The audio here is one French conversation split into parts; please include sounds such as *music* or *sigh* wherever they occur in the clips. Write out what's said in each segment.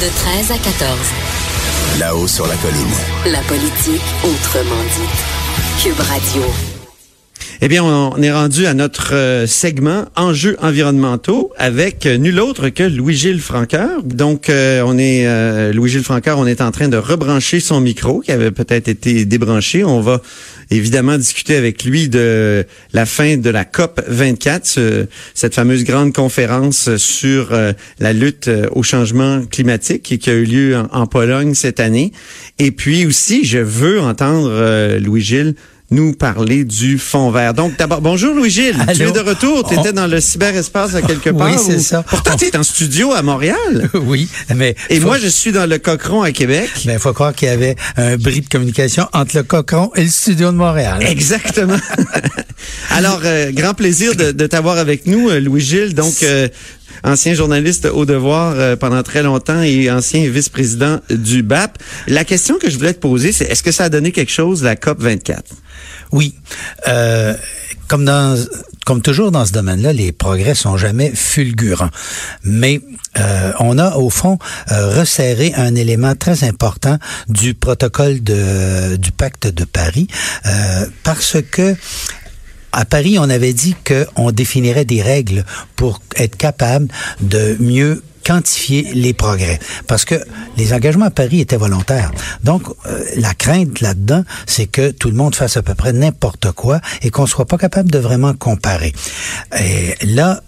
De 13 à 14. Là-haut sur la colline. La politique autrement dit. Cube Radio. Eh bien, on est rendu à notre euh, segment enjeux environnementaux avec euh, nul autre que Louis-Gilles Franqueur. Donc, euh, on est Louis-Gilles Franqueur, on est en train de rebrancher son micro qui avait peut-être été débranché. On va évidemment discuter avec lui de la fin de la COP 24, cette fameuse grande conférence sur la lutte au changement climatique qui a eu lieu en, en Pologne cette année. Et puis aussi, je veux entendre Louis-Gilles nous parler du fond vert. Donc, d'abord, bonjour Louis-Gilles. Tu es de retour. Tu étais dans le cyberespace à quelque part. Oui, c'est ça. Pourtant, tu es en studio à Montréal. *laughs* oui, mais... Et moi, je suis dans le Cochron à Québec. Mais il faut croire qu'il y avait un bris de communication entre le Cochron et le studio de Montréal. Exactement. *laughs* Alors, euh, grand plaisir de, de t'avoir avec nous, euh, Louis-Gilles. Donc, euh, ancien journaliste au devoir pendant très longtemps et ancien vice-président du BAP. La question que je voulais te poser, c'est est-ce que ça a donné quelque chose, la COP 24? Oui. Euh, comme dans comme toujours dans ce domaine-là, les progrès sont jamais fulgurants. Mais euh, on a au fond euh, resserré un élément très important du protocole de, du pacte de Paris euh, parce que à Paris, on avait dit qu'on définirait des règles pour être capable de mieux quantifier les progrès. Parce que les engagements à Paris étaient volontaires. Donc, euh, la crainte là-dedans, c'est que tout le monde fasse à peu près n'importe quoi et qu'on soit pas capable de vraiment comparer. Et là,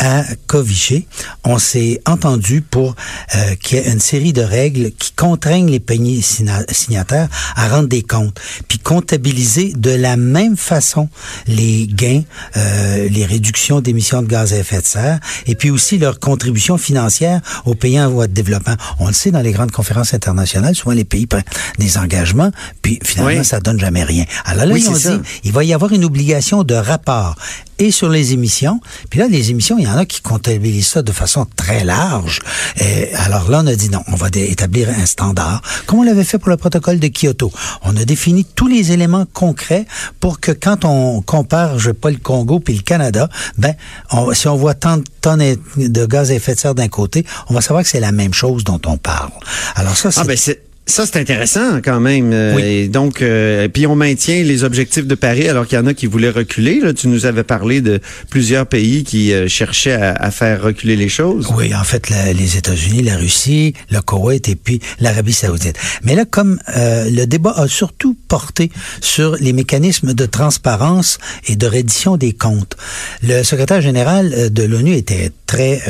à Covichet, on s'est entendu pour euh, qu'il y ait une série de règles qui contraignent les pays signataires à rendre des comptes, puis comptabiliser de la même façon les gains, euh, les réductions d'émissions de gaz à effet de serre, et puis aussi leur contribution financière aux pays en voie de développement. On le sait dans les grandes conférences internationales, souvent les pays prennent des engagements, puis finalement ça donne jamais rien. Alors là, ils ont dit, il va y avoir une obligation de rapport et sur les émissions. Puis là, les émissions, il y en a qui comptabilisent ça de façon très large. Et alors là, on a dit non, on va établir un standard, comme on l'avait fait pour le protocole de Kyoto. On a défini tous les éléments concrets pour que quand on compare, je sais pas, le Congo puis le Canada, ben, on, si on voit tant de tonnes de gaz à effet de serre d'un côté, on va savoir que c'est la même chose dont on parle. Alors ça, ah, c'est... Ah ça, c'est intéressant quand même. Euh, oui. Et donc, euh, puis on maintient les objectifs de Paris alors qu'il y en a qui voulaient reculer. Là. Tu nous avais parlé de plusieurs pays qui euh, cherchaient à, à, faire reculer les choses. Oui, en fait, la, les États-Unis, la Russie, le Koweït et puis l'Arabie saoudite. Mais là, comme euh, le débat a surtout porté sur les mécanismes de transparence et de reddition des comptes, le secrétaire général de l'ONU était très,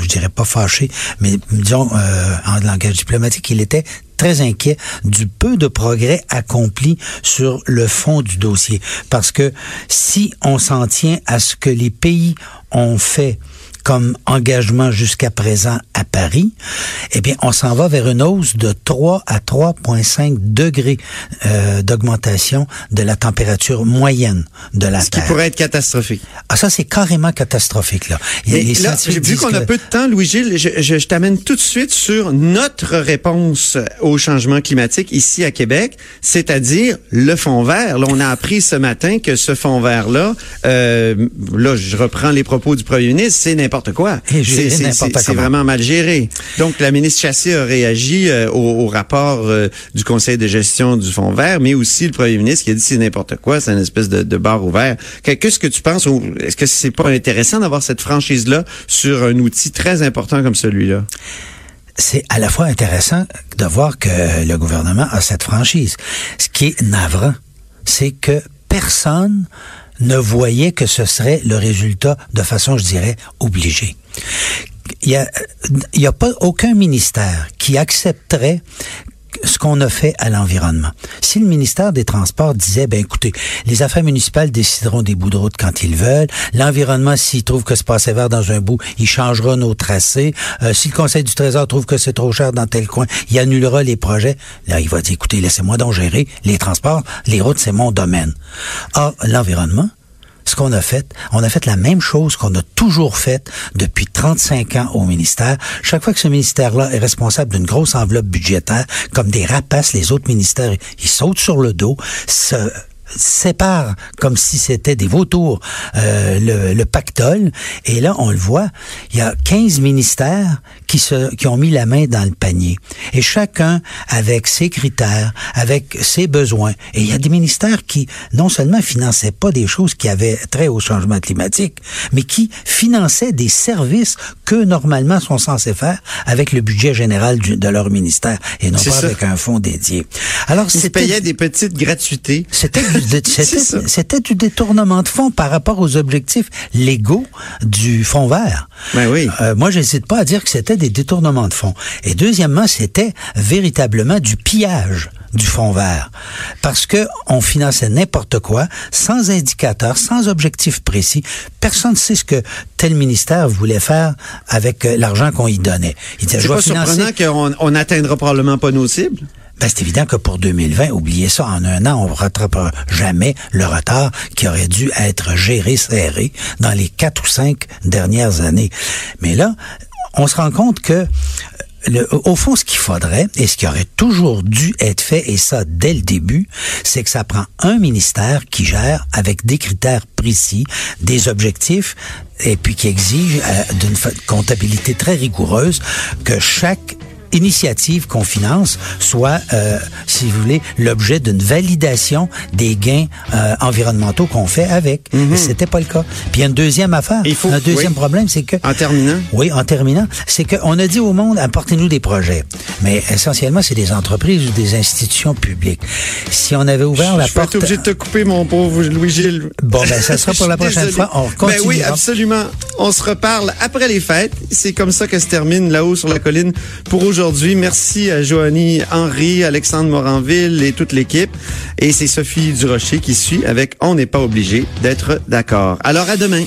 je dirais pas fâché, mais disons en langage diplomatique, il était très inquiet du peu de progrès accomplis sur le fond du dossier. Parce que si on s'en tient à ce que les pays ont fait comme engagement jusqu'à présent à Paris, eh bien, on s'en va vers une hausse de 3 à 3,5 degrés euh, d'augmentation de la température moyenne de la Ce Terre. qui pourrait être catastrophique. Ah, ça, c'est carrément catastrophique, là. Et là, vu qu'on a peu de temps, Louis-Gilles, je, je, je t'amène tout de suite sur notre réponse au changement climatique ici à Québec, c'est-à-dire le fond vert. Là, on a appris ce matin que ce fond vert-là, euh, là, je reprends les propos du premier ministre, c'est n'importe quoi. C'est vraiment mal géré. Donc, la ministre Chassé a réagi euh, au, au, rapport euh, du Conseil de gestion du Fonds vert, mais aussi le premier ministre qui a dit c'est n'importe quoi, c'est une espèce de, de bar ouvert. Qu'est-ce que tu penses? Est-ce que c'est pas intéressant d'avoir cette franchise-là sur un outil très important comme celui-là? c'est à la fois intéressant de voir que le gouvernement a cette franchise. Ce qui est navrant, c'est que personne ne voyait que ce serait le résultat de façon, je dirais, obligée. Il y a, a pas aucun ministère qui accepterait ce qu'on a fait à l'environnement. Si le ministère des Transports disait, ben écoutez, les affaires municipales décideront des bouts de route quand ils veulent, l'environnement, s'il trouve que c'est pas vert dans un bout, il changera nos tracés, euh, si le Conseil du Trésor trouve que c'est trop cher dans tel coin, il annulera les projets, là, il va dire, écoutez, laissez-moi donc gérer les transports, les routes, c'est mon domaine. Or, l'environnement, ce qu'on a fait, on a fait la même chose qu'on a toujours fait depuis 35 ans au ministère. Chaque fois que ce ministère-là est responsable d'une grosse enveloppe budgétaire, comme des rapaces, les autres ministères, ils sautent sur le dos, se séparent comme si c'était des vautours euh, le, le, pactole. Et là, on le voit, il y a 15 ministères qui, se, qui ont mis la main dans le panier. Et chacun avec ses critères, avec ses besoins. Et il y a des ministères qui non seulement finançaient pas des choses qui avaient trait au changement climatique, mais qui finançaient des services que normalement sont censés faire avec le budget général du, de leur ministère et non pas ça. avec un fonds dédié. Alors, Ils payaient des petites gratuités. C'était c'était du détournement de fonds par rapport aux objectifs légaux du fonds vert. Ben oui. Euh, moi, j'hésite pas à dire que c'était des détournements de fonds. Et deuxièmement, c'était véritablement du pillage du fonds vert parce que on finançait n'importe quoi sans indicateur, sans objectif précis. Personne ne sait ce que tel ministère voulait faire avec euh, l'argent qu'on y donnait. Il disait, C'est pas financer... surprenant qu'on n'atteindra probablement pas nos cibles. Ben, c'est évident que pour 2020, oubliez ça, en un an, on ne rattrapera jamais le retard qui aurait dû être géré, serré dans les quatre ou cinq dernières années. Mais là, on se rend compte que le, au fond, ce qu'il faudrait et ce qui aurait toujours dû être fait, et ça dès le début, c'est que ça prend un ministère qui gère avec des critères précis, des objectifs, et puis qui exige euh, d'une comptabilité très rigoureuse que chaque initiative qu'on finance soit, euh, si vous voulez, l'objet d'une validation des gains euh, environnementaux qu'on fait avec. Mm -hmm. C'était pas le cas. Puis il y a une deuxième affaire. Il faut, un deuxième oui. problème, c'est que... En terminant? Oui, en terminant, c'est qu'on a dit au monde, apportez-nous des projets. Mais essentiellement, c'est des entreprises ou des institutions publiques. Si on avait ouvert je la je porte... Je obligé de te couper, mon pauvre Louis-Gilles. Bon, ben ça sera pour la *laughs* prochaine fois. On continue. Ben oui, absolument. On se reparle après les fêtes. C'est comme ça que se termine là-haut sur la colline pour aujourd'hui aujourd'hui. Merci à Joanie Henry, Alexandre Moranville et toute l'équipe. Et c'est Sophie Durocher qui suit avec On n'est pas obligé d'être d'accord. Alors à demain.